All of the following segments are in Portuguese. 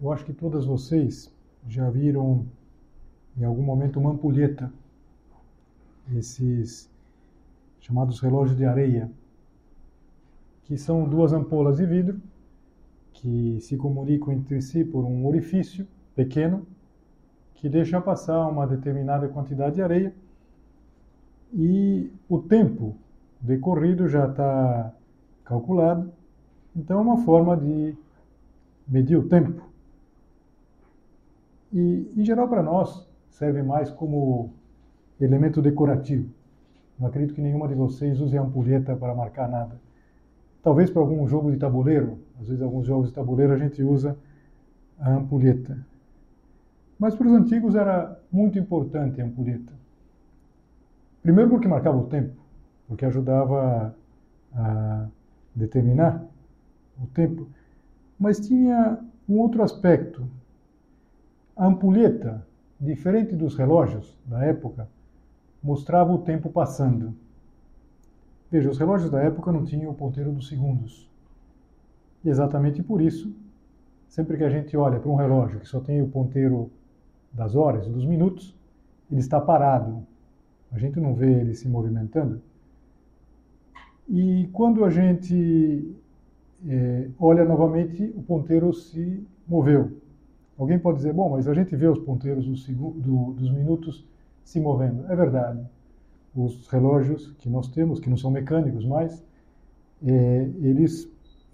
Eu acho que todas vocês já viram em algum momento uma ampulheta, esses chamados relógios de areia, que são duas ampolas de vidro que se comunicam entre si por um orifício pequeno que deixa passar uma determinada quantidade de areia e o tempo decorrido já está calculado. Então é uma forma de medir o tempo. E, em geral, para nós, serve mais como elemento decorativo. Não acredito que nenhuma de vocês use a ampulheta para marcar nada. Talvez para algum jogo de tabuleiro, às vezes alguns jogos de tabuleiro a gente usa a ampulheta. Mas para os antigos era muito importante a ampulheta. Primeiro porque marcava o tempo, porque ajudava a determinar o tempo. Mas tinha um outro aspecto a ampulheta, diferente dos relógios da época, mostrava o tempo passando. Veja, os relógios da época não tinham o ponteiro dos segundos. E exatamente por isso, sempre que a gente olha para um relógio que só tem o ponteiro das horas, dos minutos, ele está parado. A gente não vê ele se movimentando. E quando a gente é, olha novamente, o ponteiro se moveu. Alguém pode dizer, bom, mas a gente vê os ponteiros do, do, dos minutos se movendo. É verdade. Os relógios que nós temos, que não são mecânicos mais, é, eles,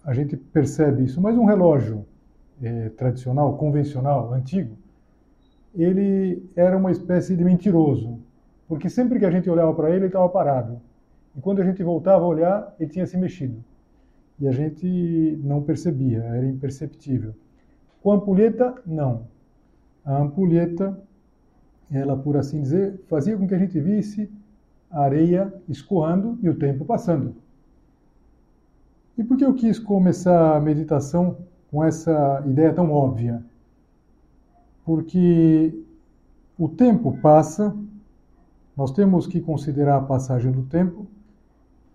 a gente percebe isso. Mas um relógio é, tradicional, convencional, antigo, ele era uma espécie de mentiroso, porque sempre que a gente olhava para ele, ele estava parado. E quando a gente voltava a olhar, ele tinha se mexido. E a gente não percebia, era imperceptível. Com a ampulheta, não. A ampulheta, ela, por assim dizer, fazia com que a gente visse a areia escoando e o tempo passando. E por que eu quis começar a meditação com essa ideia tão óbvia? Porque o tempo passa, nós temos que considerar a passagem do tempo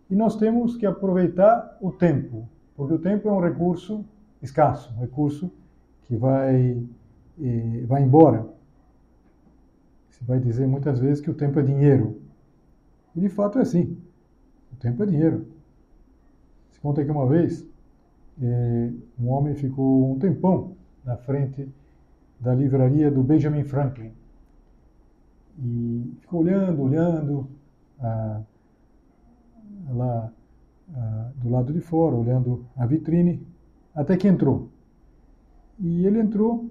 e nós temos que aproveitar o tempo, porque o tempo é um recurso escasso, um recurso que vai, eh, vai embora. Se vai dizer muitas vezes que o tempo é dinheiro. E de fato é assim. O tempo é dinheiro. Se conta que uma vez eh, um homem ficou um tempão na frente da livraria do Benjamin Franklin. E ficou olhando, olhando, ah, lá ah, do lado de fora, olhando a vitrine, até que entrou. E ele entrou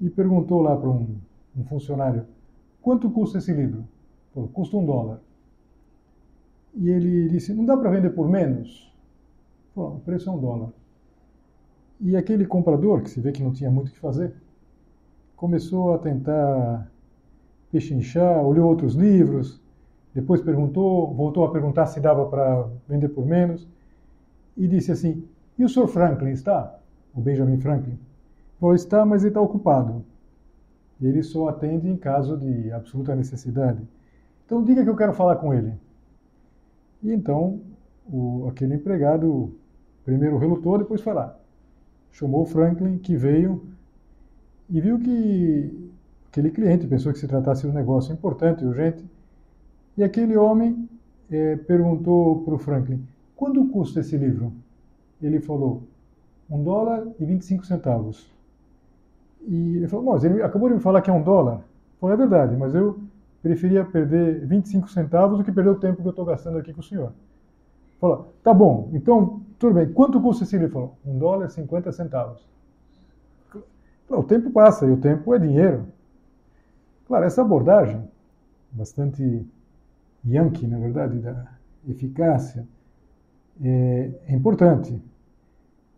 e perguntou lá para um, um funcionário: quanto custa esse livro? Falou, custa um dólar. E ele disse: não dá para vender por menos? Falou, o preço é um dólar. E aquele comprador, que se vê que não tinha muito o que fazer, começou a tentar pechinchar, olhou outros livros, depois perguntou, voltou a perguntar se dava para vender por menos, e disse assim: E o Sr. Franklin está? O Benjamin Franklin? Falou, está, mas ele está ocupado. Ele só atende em caso de absoluta necessidade. Então diga que eu quero falar com ele. E então o, aquele empregado primeiro relutou, depois foi lá. Chamou o Franklin, que veio e viu que aquele cliente pensou que se tratasse de um negócio importante e urgente. E aquele homem é, perguntou para o Franklin: quanto custa esse livro? Ele falou: um dólar e 25 centavos. E ele falou, mas ele acabou de me falar que é um dólar. Falei, é verdade, mas eu preferia perder 25 centavos do que perder o tempo que eu estou gastando aqui com o senhor. Falou, tá bom, então, tudo bem, quanto custa esse livro? Falou, um dólar e 50 centavos. O tempo passa e o tempo é dinheiro. Claro, essa abordagem, bastante yankee, na verdade, da eficácia, é, é importante.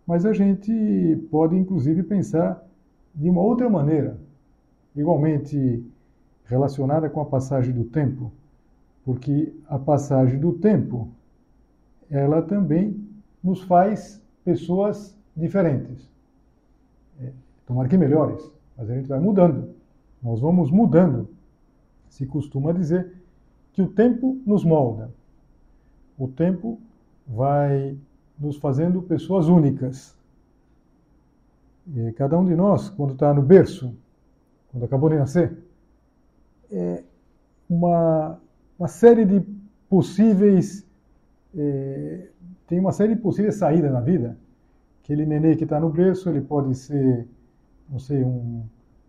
Mas a gente pode, inclusive, pensar de uma outra maneira, igualmente relacionada com a passagem do tempo, porque a passagem do tempo, ela também nos faz pessoas diferentes. É, tomara que melhores, mas a gente vai mudando. Nós vamos mudando. Se costuma dizer que o tempo nos molda. O tempo vai nos fazendo pessoas únicas. E cada um de nós, quando está no berço, quando acabou de nascer, é uma, uma série de possíveis. É, tem uma série de possíveis saídas na vida. Aquele nenê que está no berço, ele pode ser, não sei, um,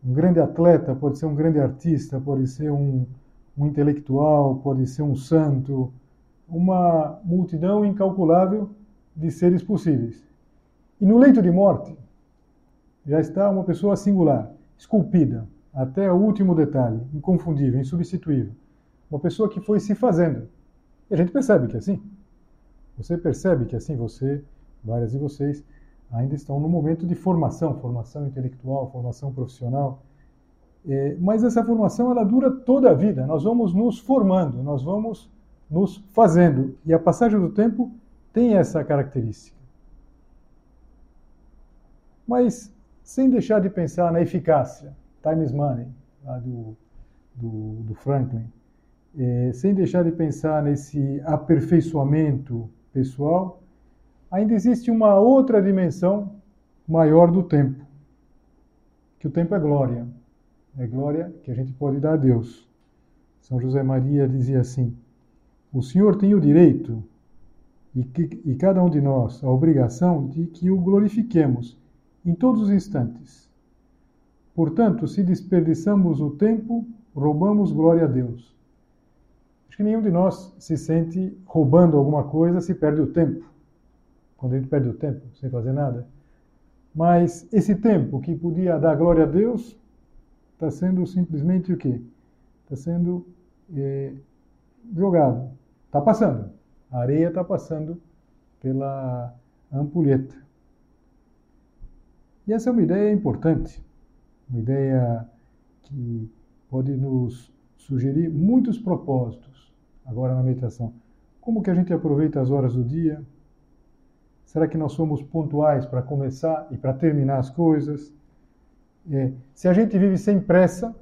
um grande atleta, pode ser um grande artista, pode ser um, um intelectual, pode ser um santo, uma multidão incalculável de seres possíveis. E no leito de morte já está uma pessoa singular, esculpida, até o último detalhe, inconfundível, insubstituível. Uma pessoa que foi se fazendo. E a gente percebe que é assim. Você percebe que é assim você, várias de vocês, ainda estão no momento de formação, formação intelectual, formação profissional. É, mas essa formação ela dura toda a vida. Nós vamos nos formando, nós vamos nos fazendo. E a passagem do tempo tem essa característica. Mas sem deixar de pensar na eficácia, time is money, lá do, do, do Franklin, é, sem deixar de pensar nesse aperfeiçoamento pessoal, ainda existe uma outra dimensão maior do tempo, que o tempo é glória, é glória que a gente pode dar a Deus. São José Maria dizia assim: o Senhor tem o direito e, que, e cada um de nós a obrigação de que o glorifiquemos em todos os instantes. Portanto, se desperdiçamos o tempo, roubamos glória a Deus. Acho que nenhum de nós se sente roubando alguma coisa se perde o tempo. Quando a gente perde o tempo sem fazer nada. Mas esse tempo que podia dar glória a Deus está sendo simplesmente o quê? Está sendo é, jogado. Está passando. A areia está passando pela ampulheta. E essa é uma ideia importante, uma ideia que pode nos sugerir muitos propósitos agora na meditação. Como que a gente aproveita as horas do dia? Será que nós somos pontuais para começar e para terminar as coisas? É, se a gente vive sem pressa,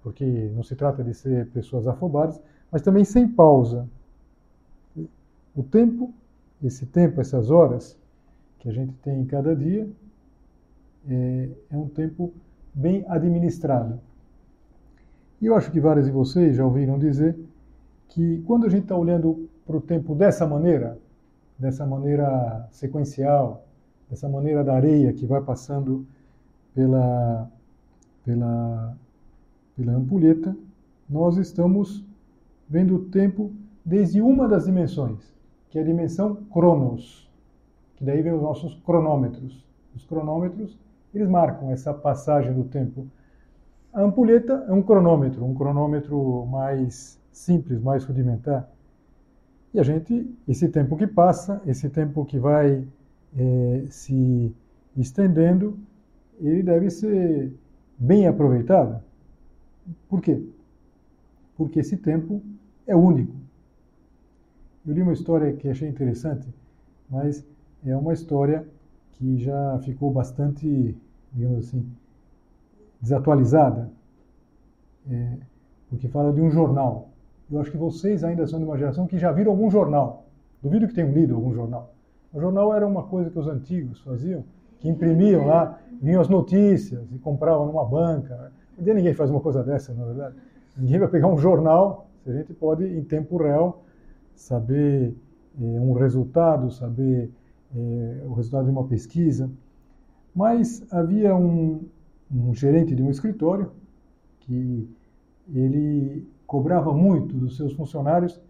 porque não se trata de ser pessoas afobadas, mas também sem pausa. O tempo, esse tempo, essas horas que a gente tem em cada dia, é, é um tempo bem administrado. E eu acho que vários de vocês já ouviram dizer que quando a gente está olhando para o tempo dessa maneira, dessa maneira sequencial, dessa maneira da areia que vai passando pela, pela, pela ampulheta, nós estamos vendo o tempo desde uma das dimensões, que é a dimensão Cronos, que daí vem os nossos cronômetros. Os cronômetros, eles marcam essa passagem do tempo. A ampulheta é um cronômetro, um cronômetro mais simples, mais rudimentar. E a gente, esse tempo que passa, esse tempo que vai é, se estendendo, ele deve ser bem aproveitado. Por quê? Porque esse tempo é único. Eu li uma história que achei interessante, mas é uma história que já ficou bastante, digamos assim, desatualizada, é, porque fala de um jornal. Eu acho que vocês ainda são de uma geração que já viram algum jornal. Duvido que tenham lido algum jornal. O jornal era uma coisa que os antigos faziam, que imprimiam lá, vinham as notícias e compravam numa banca. Ninguém faz uma coisa dessa, na verdade. Ninguém vai pegar um jornal a gente pode, em tempo real, saber é, um resultado, saber é, o resultado de uma pesquisa. Mas havia um, um gerente de um escritório que ele cobrava muito dos seus funcionários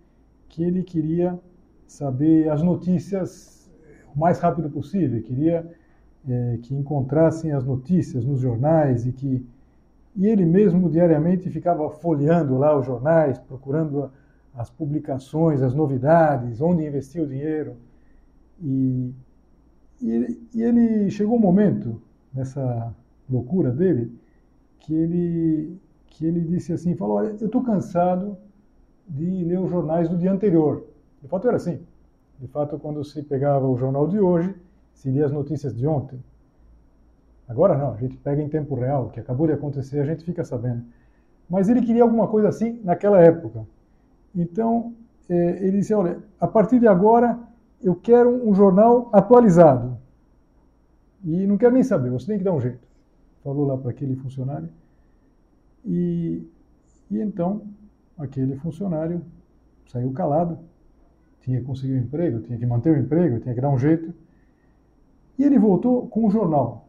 que ele queria saber as notícias o mais rápido possível, queria é, que encontrassem as notícias nos jornais e que e ele mesmo diariamente ficava folheando lá os jornais, procurando as publicações, as novidades, onde investir o dinheiro. E, e, e ele chegou um momento nessa loucura dele que ele que ele disse assim, falou, olha, eu estou cansado de ler os jornais do dia anterior. De fato era assim. De fato, quando se pegava o jornal de hoje, se lia as notícias de ontem. Agora não, a gente pega em tempo real, o que acabou de acontecer, a gente fica sabendo. Mas ele queria alguma coisa assim naquela época. Então, é, ele disse, olha, a partir de agora eu quero um jornal atualizado. E não quero nem saber, você tem que dar um jeito. Falou lá para aquele funcionário. E, e então, aquele funcionário saiu calado, tinha que conseguir um emprego, tinha que manter o emprego, tinha que dar um jeito. E ele voltou com um jornal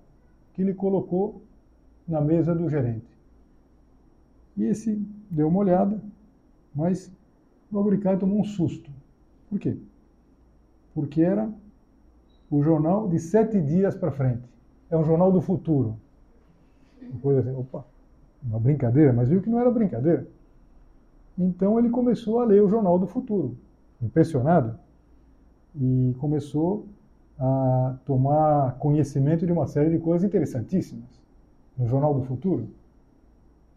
que ele colocou na mesa do gerente. E esse deu uma olhada, mas o Abricai tomou um susto. Por quê? Porque era o jornal de sete dias para frente. É um jornal do futuro. Uma coisa assim, opa, uma brincadeira, mas viu que não era brincadeira. Então ele começou a ler o jornal do futuro, impressionado, e começou a tomar conhecimento de uma série de coisas interessantíssimas no Jornal do Futuro.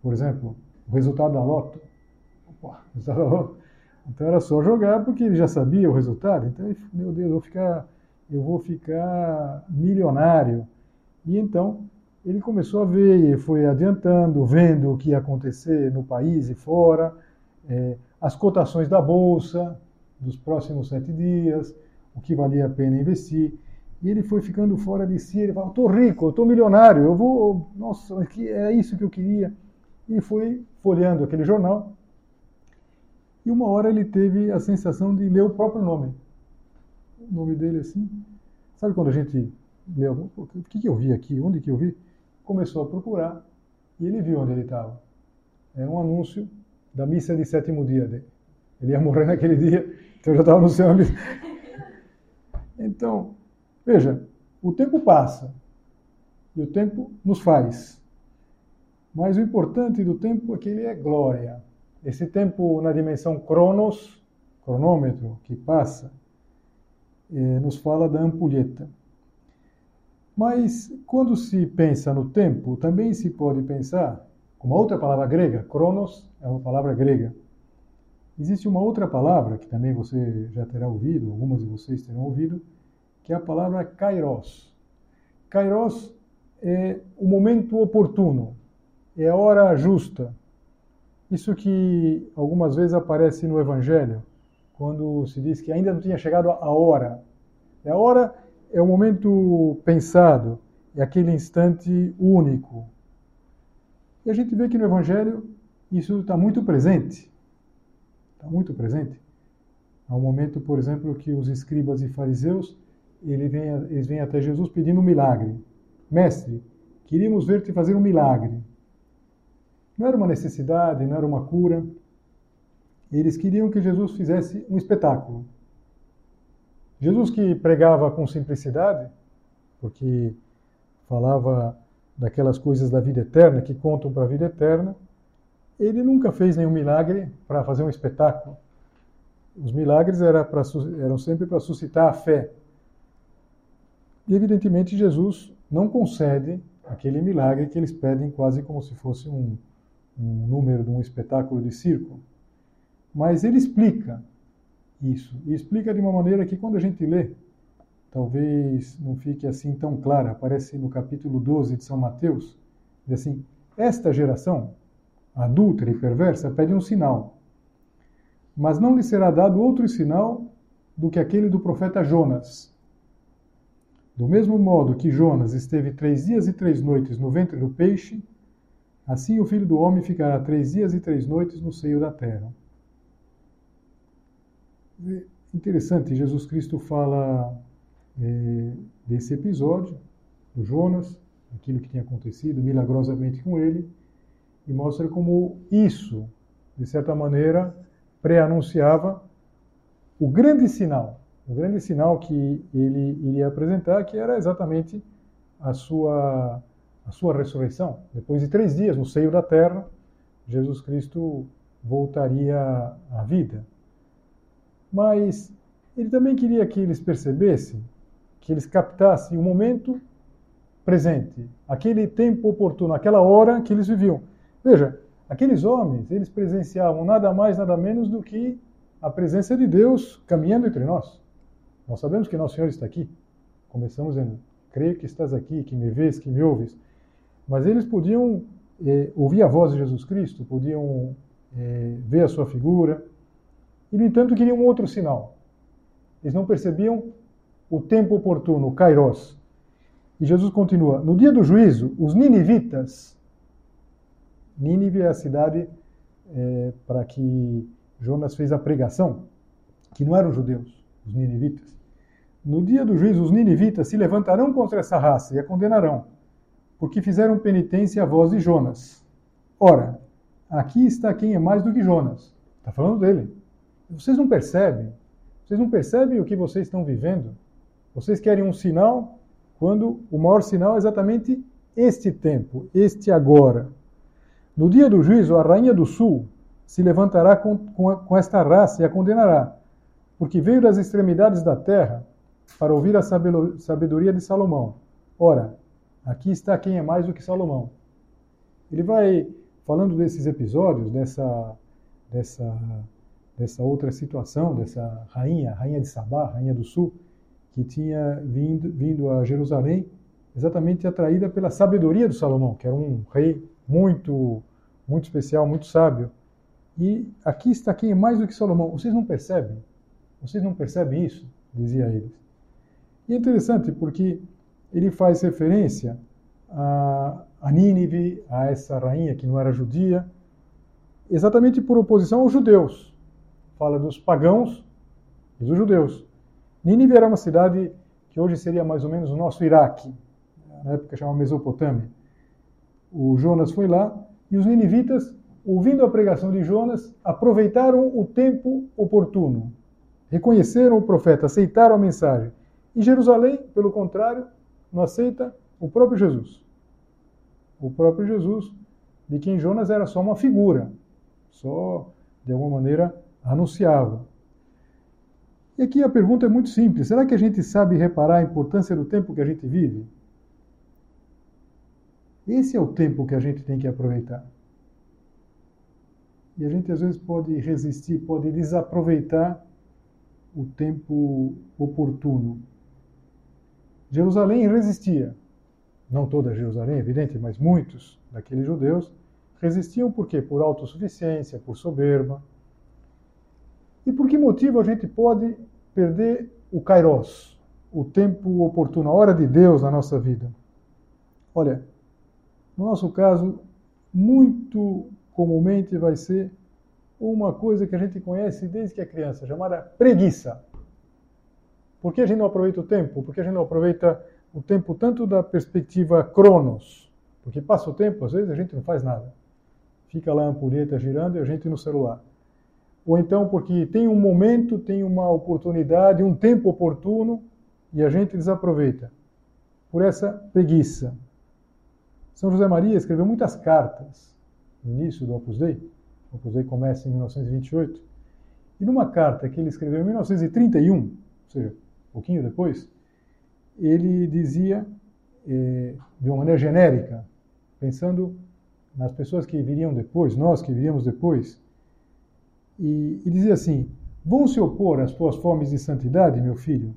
Por exemplo, o resultado da loto. Opa, resultado da loto. Então era só jogar porque ele já sabia o resultado. Então, meu Deus, eu vou ficar, eu vou ficar milionário. E então ele começou a ver, e foi adiantando, vendo o que ia acontecer no país e fora, é, as cotações da bolsa dos próximos sete dias, o que valia a pena investir. E ele foi ficando fora de si, ele falou, estou rico, estou milionário, eu vou, nossa, é isso que eu queria. E foi folheando aquele jornal, e uma hora ele teve a sensação de ler o próprio nome. O nome dele assim. Sabe quando a gente lê, o que, que eu vi aqui, onde que eu vi? Começou a procurar, e ele viu onde ele estava. Era um anúncio da missa de sétimo dia dele. Ele ia morrer naquele dia, então já estava no céu. Então, veja, o tempo passa e o tempo nos faz. Mas o importante do tempo é que ele é glória. Esse tempo na dimensão cronos, cronômetro, que passa, eh, nos fala da ampulheta. Mas quando se pensa no tempo, também se pode pensar com uma outra palavra grega, cronos é uma palavra grega. Existe uma outra palavra que também você já terá ouvido, algumas de vocês terão ouvido, que é a palavra kairos. Kairos é o momento oportuno, é a hora justa. Isso que algumas vezes aparece no Evangelho, quando se diz que ainda não tinha chegado a hora. A hora é o momento pensado, é aquele instante único. E a gente vê que no Evangelho isso está muito presente. Está muito presente. Há um momento, por exemplo, que os escribas e fariseus eles vêm até Jesus pedindo um milagre. Mestre, queríamos ver-te fazer um milagre. Não era uma necessidade, não era uma cura. Eles queriam que Jesus fizesse um espetáculo. Jesus que pregava com simplicidade, porque falava daquelas coisas da vida eterna que contam para a vida eterna, ele nunca fez nenhum milagre para fazer um espetáculo. Os milagres eram sempre para suscitar a fé. E, evidentemente, Jesus não concede aquele milagre que eles pedem quase como se fosse um, um número de um espetáculo de circo. Mas ele explica isso. E explica de uma maneira que, quando a gente lê, talvez não fique assim tão clara. Aparece no capítulo 12 de São Mateus, diz assim: Esta geração, adúltera e perversa, pede um sinal. Mas não lhe será dado outro sinal do que aquele do profeta Jonas. Do mesmo modo que Jonas esteve três dias e três noites no ventre do peixe, assim o filho do homem ficará três dias e três noites no seio da terra. Interessante, Jesus Cristo fala é, desse episódio, do Jonas, aquilo que tinha acontecido milagrosamente com ele, e mostra como isso, de certa maneira, pré-anunciava o grande sinal, o grande sinal que ele iria apresentar, que era exatamente a sua, a sua ressurreição. Depois de três dias no seio da terra, Jesus Cristo voltaria à vida. Mas ele também queria que eles percebessem, que eles captassem o momento presente, aquele tempo oportuno, aquela hora que eles viviam. Veja, aqueles homens, eles presenciavam nada mais, nada menos do que a presença de Deus caminhando entre nós. Nós sabemos que nosso Senhor está aqui. Começamos em creio que estás aqui, que me vês, que me ouves. Mas eles podiam eh, ouvir a voz de Jesus Cristo, podiam eh, ver a sua figura, e no entanto queriam um outro sinal. Eles não percebiam o tempo oportuno, o kairos. E Jesus continua: No dia do juízo, os ninivitas, Nínive é a cidade é, para que Jonas fez a pregação, que não eram judeus, os ninivitas. No dia do juízo, os ninivitas se levantarão contra essa raça e a condenarão, porque fizeram penitência à voz de Jonas. Ora, aqui está quem é mais do que Jonas. Está falando dele. Vocês não percebem? Vocês não percebem o que vocês estão vivendo? Vocês querem um sinal quando o maior sinal é exatamente este tempo, este agora. No dia do juízo, a rainha do sul se levantará com, com, com esta raça e a condenará, porque veio das extremidades da terra para ouvir a sabedoria de Salomão. Ora, aqui está quem é mais do que Salomão. Ele vai falando desses episódios, dessa, dessa dessa outra situação, dessa rainha, rainha de Sabá, rainha do sul, que tinha vindo, vindo a Jerusalém exatamente atraída pela sabedoria do Salomão, que era um rei muito, muito especial, muito sábio. E aqui está quem é mais do que Salomão. Vocês não percebem? Vocês não percebem isso? Dizia eles. E é interessante porque ele faz referência a, a Nínive, a essa rainha que não era judia, exatamente por oposição aos judeus fala dos pagãos e dos judeus. Nínive era uma cidade que hoje seria mais ou menos o nosso Iraque, na época chamava Mesopotâmia. O Jonas foi lá e os ninivitas, ouvindo a pregação de Jonas, aproveitaram o tempo oportuno, reconheceram o profeta, aceitaram a mensagem. E Jerusalém, pelo contrário, não aceita o próprio Jesus. O próprio Jesus, de quem Jonas era só uma figura, só de alguma maneira anunciava. E aqui a pergunta é muito simples: será que a gente sabe reparar a importância do tempo que a gente vive? Esse é o tempo que a gente tem que aproveitar. E a gente às vezes pode resistir, pode desaproveitar o tempo oportuno. Jerusalém resistia. Não toda Jerusalém, evidente, mas muitos daqueles judeus resistiam por quê? Por autossuficiência, por soberba, e por que motivo a gente pode perder o kairos, o tempo oportuno, a hora de Deus na nossa vida? Olha, no nosso caso, muito comumente vai ser uma coisa que a gente conhece desde que é criança, chamada preguiça. Por que a gente não aproveita o tempo? Porque a gente não aproveita o tempo tanto da perspectiva cronos, porque passa o tempo, às vezes a gente não faz nada. Fica lá a ampulheta girando e a gente no celular ou então porque tem um momento, tem uma oportunidade, um tempo oportuno e a gente desaproveita por essa preguiça. São José Maria escreveu muitas cartas no início do Opus Dei. O Opus Dei começa em 1928. E numa carta que ele escreveu em 1931, ou seja, pouquinho depois, ele dizia, eh, de uma maneira genérica, pensando nas pessoas que viriam depois, nós que viríamos depois, e, e dizia assim: Vão se opor às tuas fomes de santidade, meu filho?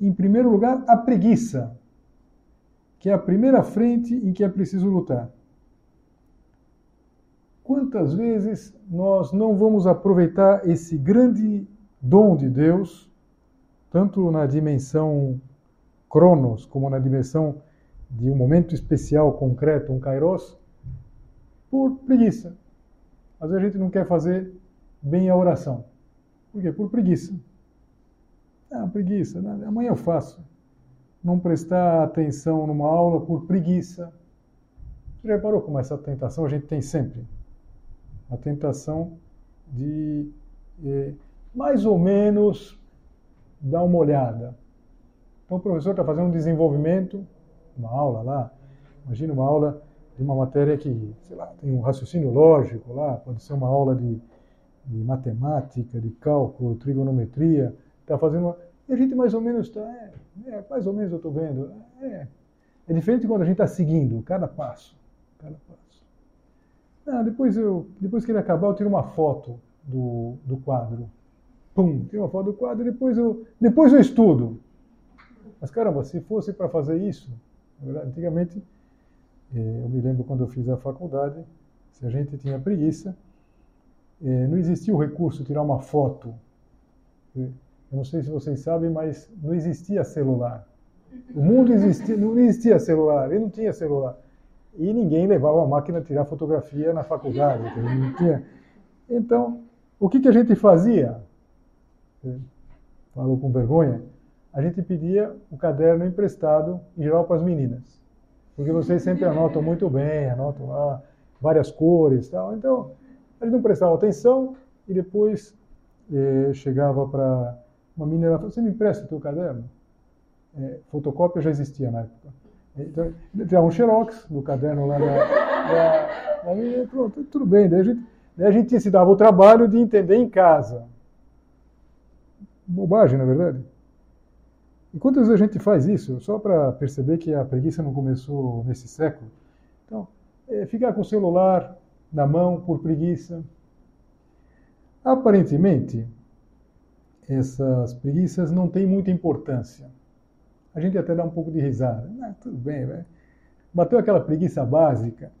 Em primeiro lugar, a preguiça, que é a primeira frente em que é preciso lutar. Quantas vezes nós não vamos aproveitar esse grande dom de Deus, tanto na dimensão cronos, como na dimensão de um momento especial, concreto, um kairos, por preguiça. Às vezes a gente não quer fazer bem a oração. Por quê? Por preguiça. Ah, preguiça, né? amanhã eu faço. Não prestar atenção numa aula por preguiça. Você já reparou como essa tentação a gente tem sempre? A tentação de é, mais ou menos dar uma olhada. Então o professor está fazendo um desenvolvimento, uma aula lá, imagina uma aula de uma matéria que, sei lá, tem um raciocínio lógico lá, pode ser uma aula de, de matemática, de cálculo, trigonometria, está fazendo uma... E a gente mais ou menos está, é, é, mais ou menos eu estou vendo, é, é diferente quando a gente está seguindo cada passo, cada passo. Ah, depois, eu, depois que ele acabar, eu tiro uma foto do, do quadro. Pum, tiro uma foto do quadro depois eu, depois eu estudo. Mas caramba, se fosse para fazer isso, antigamente, eh, eu me lembro quando eu fiz a faculdade, se a gente tinha preguiça, eh, não existia o recurso de tirar uma foto. Eu não sei se vocês sabem, mas não existia celular. O mundo existia, não existia celular, ele não tinha celular. E ninguém levava a máquina a tirar fotografia na faculdade. Então, o que, que a gente fazia? Falou com vergonha a gente pedia o caderno emprestado, em geral, para as meninas. Porque vocês sempre anotam muito bem, anotam lá várias cores tal. Então, a gente não prestava atenção e depois eh, chegava para uma menina e falava, você me empresta o teu caderno? É, fotocópia já existia na época. Então, tirava um xerox do caderno lá menina, pronto, tudo bem. Daí a, gente, daí a gente se dava o trabalho de entender em casa. Bobagem, na é verdade. E quantas vezes a gente faz isso? Só para perceber que a preguiça não começou nesse século. Então, é ficar com o celular na mão por preguiça. Aparentemente, essas preguiças não têm muita importância. A gente até dá um pouco de risada. Ah, tudo bem, velho. Bateu aquela preguiça básica.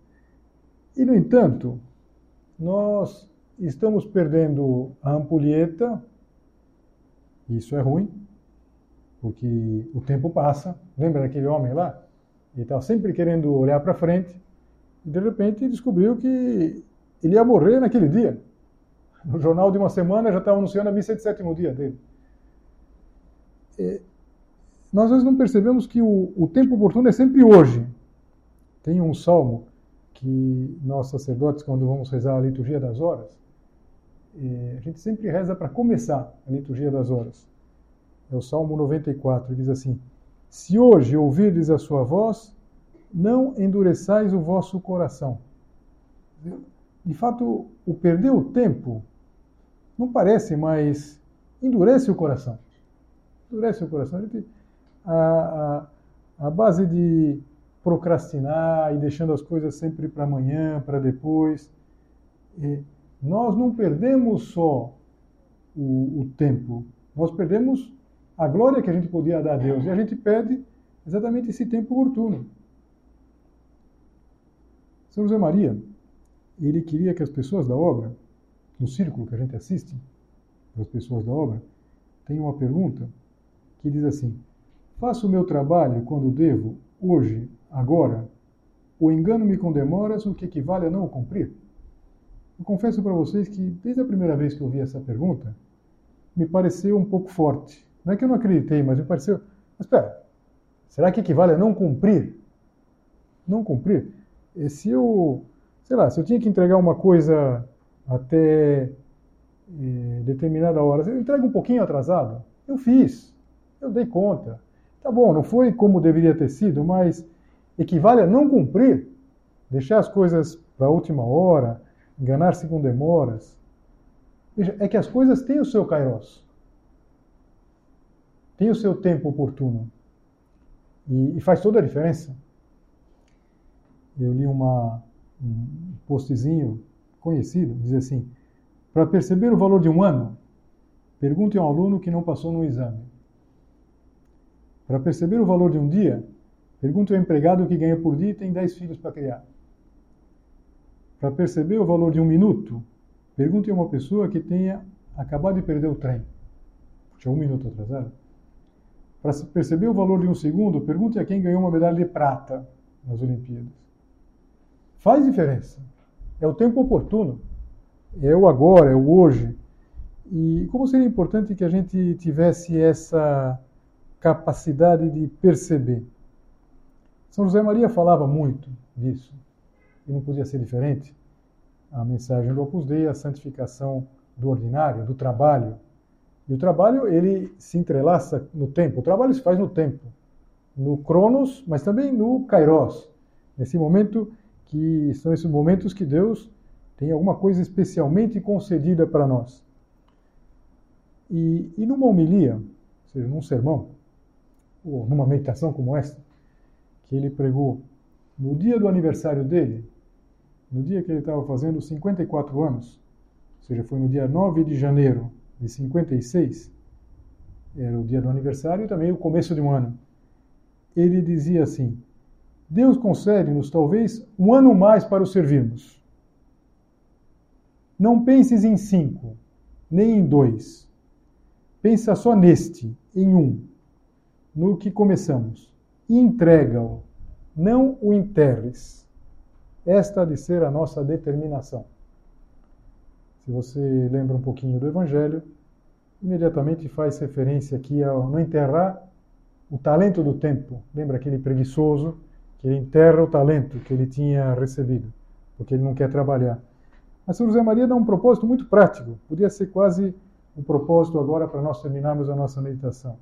E, no entanto, nós estamos perdendo a ampulheta, isso é ruim, porque o tempo passa. Lembra daquele homem lá? Ele estava sempre querendo olhar para frente e de repente descobriu que ele ia morrer naquele dia. No jornal de uma semana já estava anunciando a missa de sétimo dia dele. E nós às vezes não percebemos que o, o tempo oportuno é sempre hoje. Tem um salmo que nós sacerdotes, quando vamos rezar a liturgia das horas, a gente sempre reza para começar a liturgia das horas é o Salmo 94, diz assim: Se hoje ouvirdes a sua voz, não endureçais o vosso coração. De fato, o perder o tempo não parece, mas endurece o coração. Endurece o coração. A, a, a base de procrastinar e deixando as coisas sempre para amanhã, para depois. E nós não perdemos só o, o tempo, nós perdemos a glória que a gente podia dar a Deus. E a gente pede exatamente esse tempo oportuno. São José Maria, ele queria que as pessoas da obra, no círculo que a gente assiste, as pessoas da obra, tenham uma pergunta que diz assim: Faço o meu trabalho quando devo, hoje, agora, ou engano-me com demoras, o que equivale a não o cumprir? Eu confesso para vocês que, desde a primeira vez que eu ouvi essa pergunta, me pareceu um pouco forte. Não é que eu não acreditei, mas me pareceu. Mas espera, será que equivale a não cumprir? Não cumprir? E se eu, sei lá, se eu tinha que entregar uma coisa até eh, determinada hora, eu entrego um pouquinho atrasado, eu fiz, eu dei conta. Tá bom, não foi como deveria ter sido, mas equivale a não cumprir, deixar as coisas para a última hora, enganar-se com demoras. Veja, é que as coisas têm o seu kairos tem o seu tempo oportuno. E, e faz toda a diferença. Eu li uma, um postzinho conhecido, diz assim, para perceber o valor de um ano, pergunte a um aluno que não passou no exame. Para perceber o valor de um dia, pergunte ao empregado que ganha por dia e tem 10 filhos para criar. Para perceber o valor de um minuto, pergunte a uma pessoa que tenha acabado de perder o trem. Tinha um minuto atrasado. Para perceber o valor de um segundo, pergunte a quem ganhou uma medalha de prata nas Olimpíadas. Faz diferença. É o tempo oportuno. É o agora, é o hoje. E como seria importante que a gente tivesse essa capacidade de perceber. São José Maria falava muito disso, e não podia ser diferente. A mensagem do Opus Dei, a santificação do ordinário, do trabalho. E o trabalho, ele se entrelaça no tempo. O trabalho se faz no tempo, no Cronos, mas também no Kairos. Nesse momento que são esses momentos que Deus tem alguma coisa especialmente concedida para nós. E, e numa homilia, ou seja, num sermão, ou numa meditação como esta, que ele pregou no dia do aniversário dele, no dia que ele estava fazendo 54 anos, ou seja, foi no dia 9 de janeiro de 56, era o dia do aniversário e também o começo de um ano. Ele dizia assim: Deus concede-nos talvez um ano mais para o servirmos. Não penses em cinco, nem em dois. Pensa só neste, em um, no que começamos. Entrega-o, não o enterres. Esta de ser a nossa determinação. Se você lembra um pouquinho do Evangelho, imediatamente faz referência aqui ao não enterrar o talento do tempo. Lembra aquele preguiçoso que ele enterra o talento que ele tinha recebido, porque ele não quer trabalhar. Mas São José Maria dá um propósito muito prático. Podia ser quase um propósito agora para nós terminarmos a nossa meditação.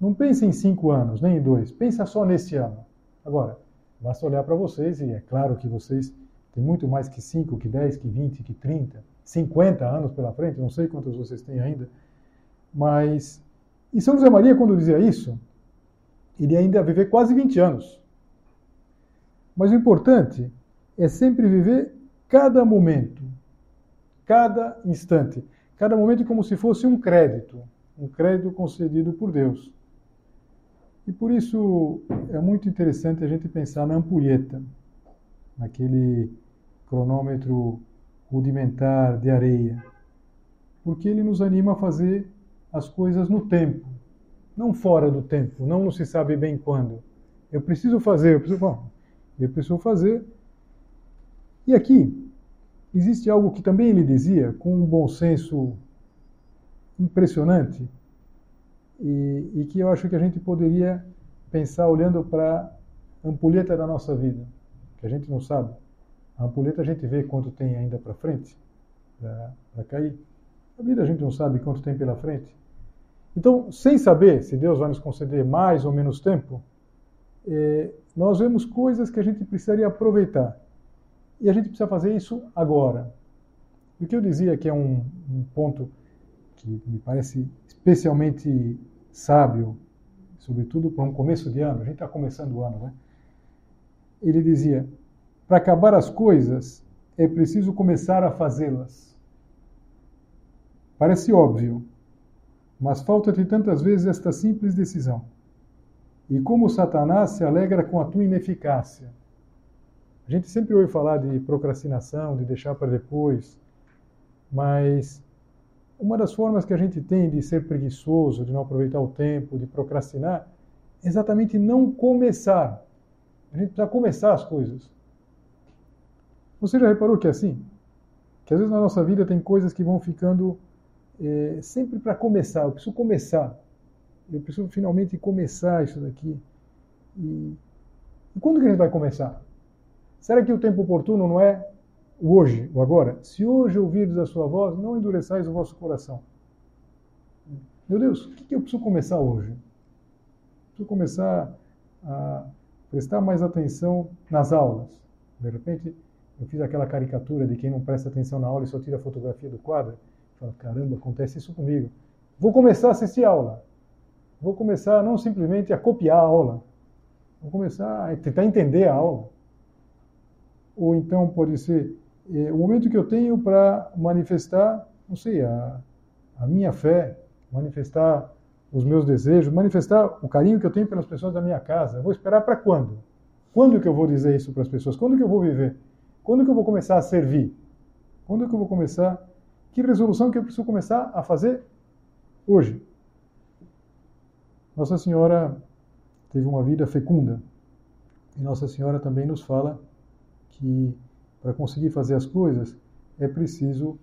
Não pense em cinco anos, nem em dois. Pensa só neste ano. Agora, basta olhar para vocês e é claro que vocês tem muito mais que 5, que 10, que 20, que 30, 50 anos pela frente, não sei quantos vocês têm ainda. Mas, e São José Maria, quando dizia isso, ele ainda viver quase 20 anos. Mas o importante é sempre viver cada momento, cada instante, cada momento como se fosse um crédito, um crédito concedido por Deus. E por isso é muito interessante a gente pensar na ampulheta, naquele cronômetro rudimentar de areia, porque ele nos anima a fazer as coisas no tempo, não fora do tempo, não, não se sabe bem quando. Eu preciso fazer, eu preciso, bom, eu preciso fazer. E aqui existe algo que também ele dizia com um bom senso impressionante e, e que eu acho que a gente poderia pensar olhando para a ampulheta da nossa vida, que a gente não sabe. A ampulheta a gente vê quanto tem ainda para frente, para cair. A vida a gente não sabe quanto tem pela frente. Então, sem saber se Deus vai nos conceder mais ou menos tempo, é, nós vemos coisas que a gente precisaria aproveitar. E a gente precisa fazer isso agora. O que eu dizia que é um, um ponto que me parece especialmente sábio, sobretudo para um começo de ano, a gente está começando o ano, né? Ele dizia: para acabar as coisas, é preciso começar a fazê-las. Parece óbvio, mas falta-te tantas vezes esta simples decisão. E como Satanás se alegra com a tua ineficácia. A gente sempre ouve falar de procrastinação, de deixar para depois, mas uma das formas que a gente tem de ser preguiçoso, de não aproveitar o tempo, de procrastinar, é exatamente não começar. A gente precisa começar as coisas. Você já reparou que é assim? Que às vezes na nossa vida tem coisas que vão ficando é, sempre para começar. Eu preciso começar. Eu preciso finalmente começar isso daqui. E, e quando que a gente vai começar? Será que o tempo oportuno não é o hoje, o agora? Se hoje ouvirdes a sua voz, não endureçais o vosso coração. Meu Deus, o que eu preciso começar hoje? Preciso começar a prestar mais atenção nas aulas. De repente, eu fiz aquela caricatura de quem não presta atenção na aula e só tira a fotografia do quadro. Fala, caramba, acontece isso comigo. Vou começar a assistir aula. Vou começar não simplesmente a copiar a aula. Vou começar a tentar entender a aula. Ou então pode ser é, o momento que eu tenho para manifestar, não sei, a, a minha fé, manifestar os meus desejos, manifestar o carinho que eu tenho pelas pessoas da minha casa. Eu vou esperar para quando? Quando que eu vou dizer isso para as pessoas? Quando que eu vou viver? Quando que eu vou começar a servir? Quando que eu vou começar? Que resolução que eu preciso começar a fazer hoje? Nossa Senhora teve uma vida fecunda. E Nossa Senhora também nos fala que para conseguir fazer as coisas é preciso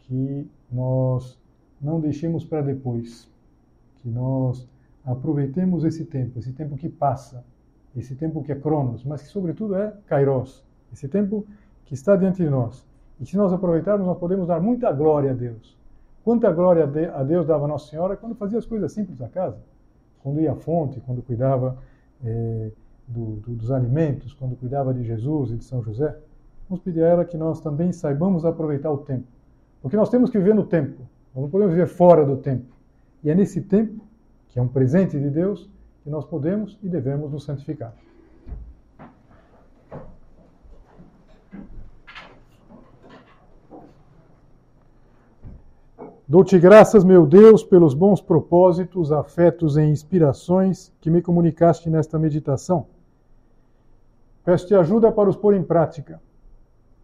que nós não deixemos para depois, que nós aproveitemos esse tempo, esse tempo que passa, esse tempo que é Cronos, mas que sobretudo é Kairos, esse tempo que está diante de nós. E se nós aproveitarmos, nós podemos dar muita glória a Deus. Quanta glória a Deus dava Nossa Senhora quando fazia as coisas simples da casa. Quando ia à fonte, quando cuidava eh, do, do, dos alimentos, quando cuidava de Jesus e de São José. Vamos pedir a ela que nós também saibamos aproveitar o tempo. Porque nós temos que viver no tempo. Nós não podemos viver fora do tempo. E é nesse tempo, que é um presente de Deus, que nós podemos e devemos nos santificar. Dou-te graças, meu Deus, pelos bons propósitos, afetos e inspirações que me comunicaste nesta meditação. Peço-te ajuda para os pôr em prática.